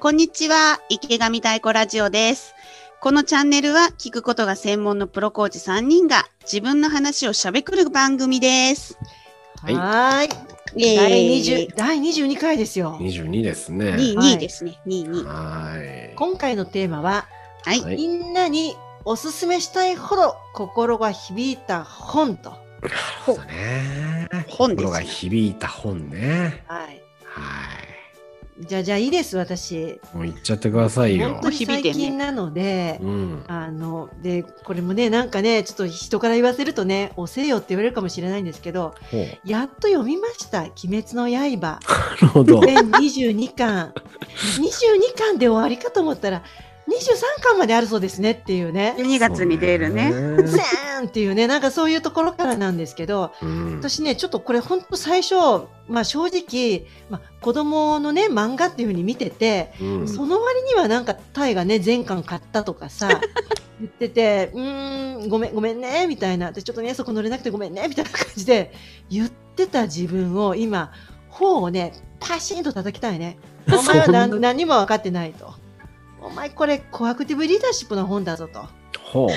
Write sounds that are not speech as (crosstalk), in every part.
こんにちは、池上太鼓ラジオです。このチャンネルは聞くことが専門のプロコーチ3人が自分の話をしゃべくる番組です。はいはーい。第ーイ20第22回ですよ。22ですね。2位、はい2位ですね。2位、2位。はい。今回のテーマは、はい。はいみんなにおすすめしたいほど心が響いた本と。そうだね。本です心が響いた本ね。はい。はじゃあ、じゃあいいです、私。い。もう言っちゃってくださいよ本当。に最近なので、うん。あの、で、これもね、なんかね、ちょっと人から言わせるとね、遅えよって言われるかもしれないんですけど。やっと読みました。鬼滅の刃。(laughs) なるほど。全22巻。22巻で終わりかと思ったら、23巻まであるそうですねっていうね。12月に出るね。そうゼーンっていうね、なんかそういうところからなんですけど、うん。私ね、ちょっとこれ本当最初、まあ正直、まあ子供のね、漫画っていうふうに見てて、うんその割にはなんかタイがね、全巻買ったとかさ、(laughs) 言ってて、うーん、ごめん、ごめんね、みたいな。で、ちょっとね、そこ乗れなくてごめんね、みたいな感じで言ってた自分を今、頬をね、パシンと叩きたいね。(laughs) お前は何何にも分かってないと。お前これコアクティブリーダーシップの本だぞと。ほう。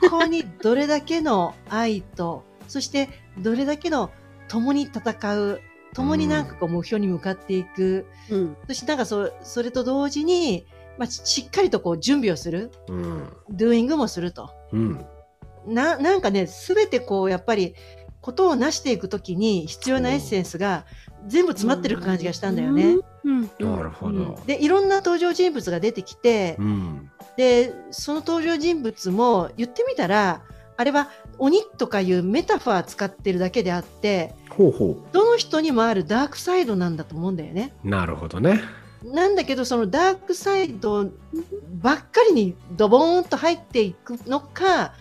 ここにどれだけの愛と、そしてどれだけの共に戦う、共になんかこう目標に向かっていく、うん。そしてなんかそそれと同時に、まあ、ししっかりとこう準備をする、うん。ドゥーイングもすると。うん。な、なんかね、すべてこうやっぱり、ことを成していくときに必要なエッセンスが全部詰まってる感じがしたんだよね。うん。なるほうんど。で、いろんな登場人物が出てきて、うん。で、その登場人物も言ってみたら、あれは鬼とかいうメタファー使ってるだけであって、ほうほどの人にもあるダークサイドなんだと思うんだよね。う。なるほどね。なんだけど、そのダークサイドばっかりにドボーンと入っていくのか、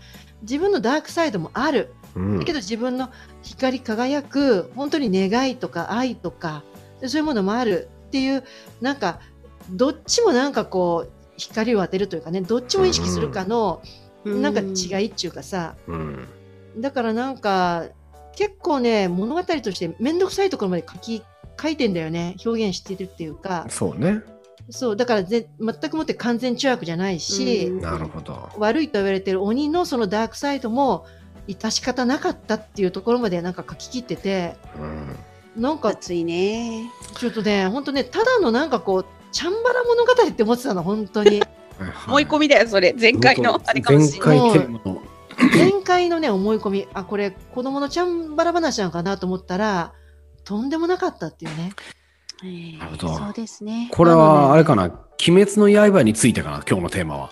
自分のダークサイドもある。うんだけど自分の光り輝く、本当に願いとか愛とか、でそういうものもあるっていう、なんか、どっちもなんかこう、光を当てるというかね、どっちも意識するかの、なんか違いっていうかさ、うん。だからなんか、結構ね、物語として面倒くさいところまで書き、書いてんだよね。表現してるっていうか。そうね。そう、だからぜ全くもって完全中悪じゃないし、うんなるほど。悪いと言われてる鬼のそのダークサイドも、致し方なかったっていうところまでなんか書き切ってて、うん。なんか熱いね。ちょっとね、本当ね、ただのなんかこう、チャンバラ物語って思ってたの、本当に。(laughs) 思い込みだよ、それ。前回のあれかもしれない。前回の。前回のね、思い込み、あ、これ、子供のチャンバラ話なのかなと思ったら、とんでもなかったっていうね。えーなるほどそうですね。これは、あれかな、鬼滅の刃についてかな、今日のテーマは。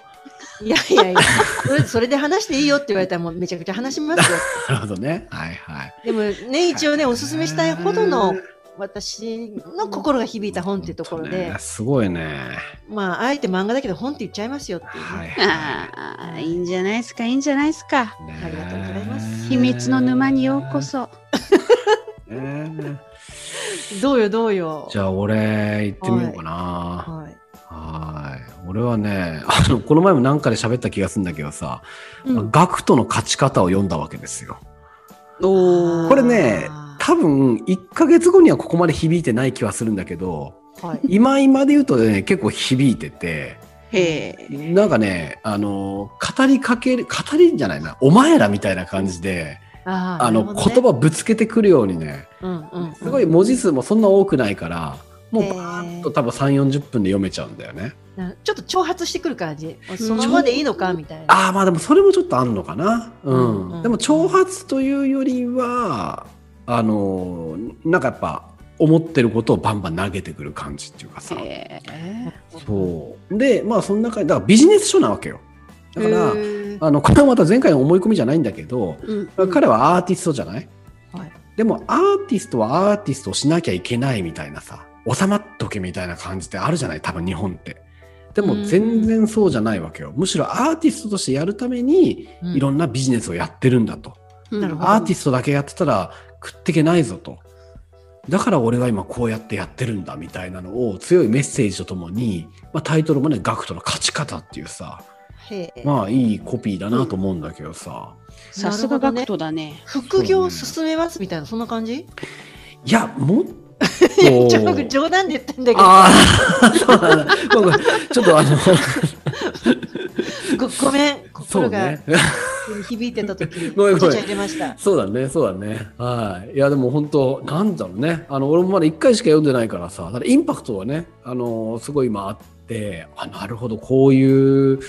いやいやいや、それそれで話していいよって言われたらもうめちゃくちゃ話しますよ。なるほどね。はいはい。でもね、一応ね、おすすめしたいほどの私の心が響いた本っていうところでね、すごいね。まあ、あえて漫画だけど本って言っちゃいますよっていうね、はいはああ、いいんじゃないですか、いいんじゃないですか。い。ねありがとうございます秘密の沼にようこ。そ。ね (laughs) どうよどうよ。じゃあ俺行ってみようかな。はい。はい。俺はね、あの、この前もなんかで喋った気がするんだけどさ、うんガクトの勝ち方を読んだわけですよ。おこれねあ、多分1ヶ月後にはここまで響いてない気はするんだけど、はい。今今で言うとね、結構響いてて、へえ。なんかね、あの、語りかける、語りじゃないな、お前らみたいな感じで、ああの、言葉ぶつけてくるようにね、葉、うんうんうん、すごい文字数もそんな多くないから、もうバーッと多分3、40分で読めちゃうんだよね。なちょっと挑発してくる感じ。そのままでいいのかみたいな。ああ、まあでもそれもちょっとあんのかな。うん。うんうんでも挑発というよりは、あの、なんかやっぱ、思ってることをバンバン投げてくる感じっていうかさ。へえ。そう。で、まあその中に、だからビジネス書なわけよ。だから、あの、これはまた前回の思い込みじゃないんだけど、うん彼はアーティストじゃない？はいでもアーティストはアーティストをしなきゃいけないみたいなさ、収まっとけみたいな感じってあるじゃない？多分日本って。でも全然そうじゃないわけよ。むしろアーティストとしてやるためにうんいろんなビジネスをやってるんだと。なるほどアーティストだけやってたら食ってけないぞと。だから俺は今こうやってやってるんだみたいなのを強いメッセージとともに、まあ、タイトルもね、ガクトの勝ち方っていうさ、まあいいコピーだなと思うんだけどさ。さすがガクトだね。副業を進めますみたいな、そんな感じ？いや、もっ (laughs) 僕冗談で言ってんだけどああ、(laughs) そうなんだ。僕ちょっとあの、ご (laughs) ごめん心がね。響いてた時にごめんごめんそうだね、そうだね。はい。いや、でも本当、なんだろうね。あの、俺もまだ1回しか読んでないからさ、インパクトはね、あの、すごい今あって、あ、なるほど、こういう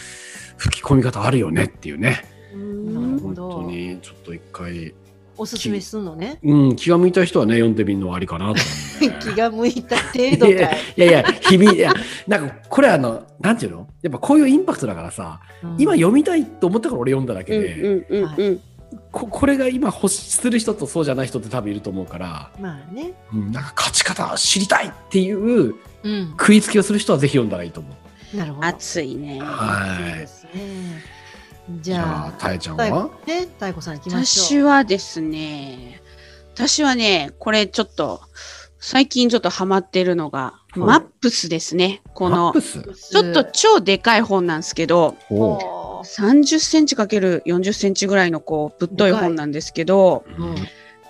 吹き込み方あるよねっていうね。本なるほど当に、ちょっと一回、おすすめすんのねうん、気が向いた人はね、読んでみるのはありかなと思う、ね。(laughs) 気が向いた程度かいいやいやいや、響いいや、なんか、これあの、なんていうの？やっぱこういうインパクトだからさ、うん今読みたいと思ったから俺読んだだけうんで、うんうんうん。ここれが今欲する人とそうじゃない人って多分いると思うから、まあねうん、なんか勝ち方知りたいっていううん食いつきをする人はぜひ読んだらいいと思う。なるほど熱いね。はい。そうですねじじゃゃあ、あたえちゃん太は鼓ね太鼓さん行きましょ私はですね、私はね、これちょっと、最近ちょっとハマってるのが、い。マップスですね。このマップ、ス？うちょっと超でかい本なんですけど、おう。おー30センチかける40センチぐらいのこうぶっとい本なんですけど、うん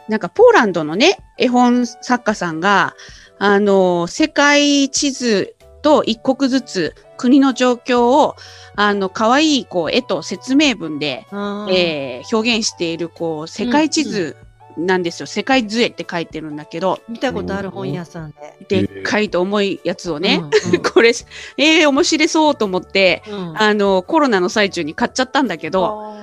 なんかポーランドのね、絵本作家さんが、あの、世界地図と一国ずつ国の状況を、あの、可愛いこう絵と説明文で、えー表現しているこう世界地図なんですよ、世界図絵って書いてるんだけど。見たことある本屋さんで。でっかいと重いやつをね、うん (laughs) これえー、面白そうと思ってうん。うんあのコロナの最中に買っちゃったんだけど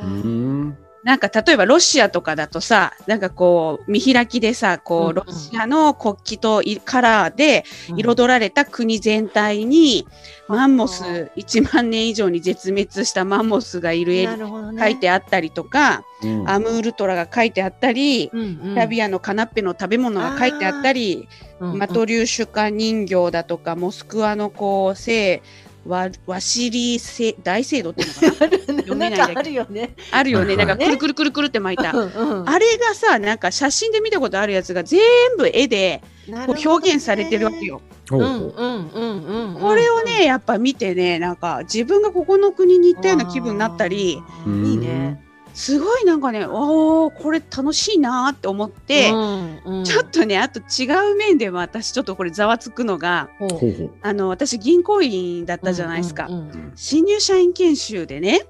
なんか例えばロシアとかだとさなんかこう見開きでさこうロシアの国旗といカラーで彩られた国全体にマンモス1万年以上に絶滅したマンモスがいる絵なるほどね。書いてあったりとか、うん。アムールトラが書いてあったり、うんうん。ラビアのカナッペの食べ物が書いてあったり、マトリューシュカ人形だとか、モスクワのこう聖ワワシリー聖大聖堂っていうのかな？(laughs) 読めなあるよね。あるよね。はないんかくるくるくるくるって巻いた。うんうんあれがさ、なんか写真で見たことあるやつが全部絵でこう表現されてるわけ。よ。ほうほうなるほどねうんうんうんうん。これをね、やっぱ見てね、なんか自分がここの国に行ったような気分になったり、いいね。すごいなんかね、おー、これ楽しいなーって思って、うんうんちょっとね、あと違う面でも私ちょっとこれざわつくのが、ほうほうほうあの、私銀行員だったじゃないですか。うんうんうん新入社員研修でね、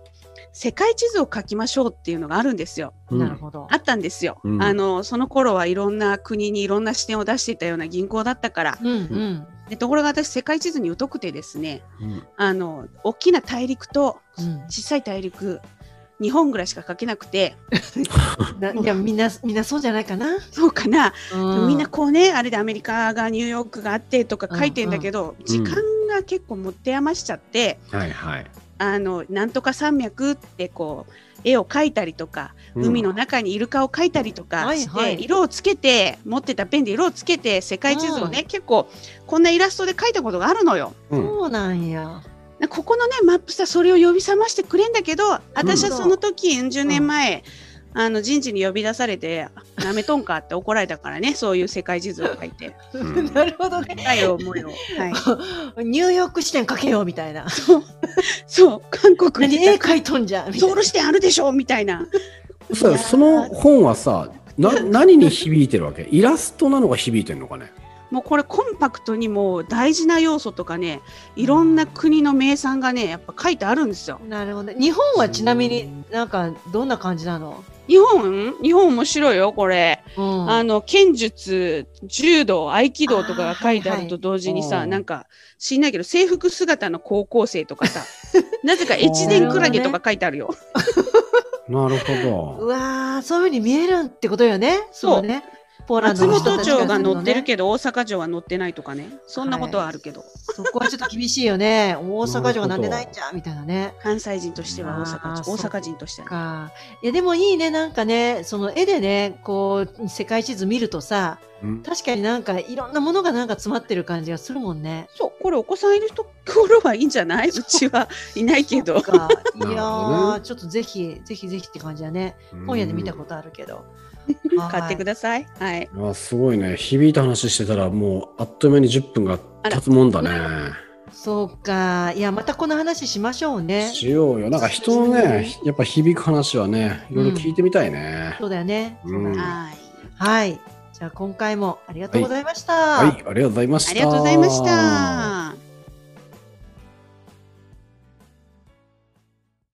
世界地図を書きましょうっていうのがあるんですよ。うんなるほどあ。ったんですよ。うんあの、その頃はいろんな国にいろんな視点を出していたような銀行だったから。うんうんでところが私、世界地図に疎くてですね、うんあの、大きな大陸とうん小さい大陸、日本ぐらいしか書けなくて、(laughs) ないやみんなみんなそうじゃないかな。そうかな、うみんなこうね、あれでアメリカがニューヨークがあってとか書いてんだけど、時間が結構持て余しちゃって、はいはい。あの、なんとか山脈ってこう、絵を描いたりとか、海の中にイルカを描いたりとかして、はいはい色をつけて、持ってたペンで色をつけて、世界地図をね、結構、こんなイラストで描いたことがあるのよ。うんそうなんや。ここのね、マップさ、それを呼び覚ましてくれんだけど、私はその時、10年前、あの人事に呼び出されて、なめとんかって怒られたからね、そういう世界地図を書いて。うんなるほどね。深い思いを。はい。ニューヨーク支店かけようみたいな。そう、韓国に何絵描いとんじゃんみたいなソウル支店あるでしょみたいな。そうその本はさ、な何に響いてるわけ？イラストなのが響いてるのかね？もうこれコンパクトにもう大事な要素とかね、いろんな国の名産がね、やっぱ書いてあるんですよ。なるほど。日本はちなみになんかどんな感じなの？日本？日本面白いよ、これ。うんあの、剣術、柔道、合気道とかが書いてあると同時にさ、はいはいなんか、知んないけど、制服姿の高校生とかさ、(laughs) なぜか越前クラゲとか書いてあるよ。なるほど。(laughs) うわーそういう風に見えるってことよね。そうね。ポーランド松本の人たち城が乗ってるど。けど、大阪城は乗ってないとかね。そんなことはあるけど、そこはちょっと厳しいよね。大阪城がなんでないんじゃんみたいなね。関西人としては大阪人、大阪人としてはね。か。いやでもいいねなんかねその絵でねこう世界地図見るとさうん確かになんかいろんなものがなんか詰まってる感じがするもんね。そう、これお子さんいるところはいいんじゃない？うちはいないけど。(laughs) いやちょっとぜひぜひぜひって感じだね。本屋で見たことあるけど。(laughs) 買ってくだださい。はい。あすごいね響いた話してたらもうあっという間に10分が経つもんだねそうかいやまたこの話しましょうね。しようよなんか人のねやっぱ響く話はねいろいろ聞いてみたいね、そうだよね。うんはい。はい。じゃあ今回もありがとうございました。はい、ありがとうございました。ありがとうございました。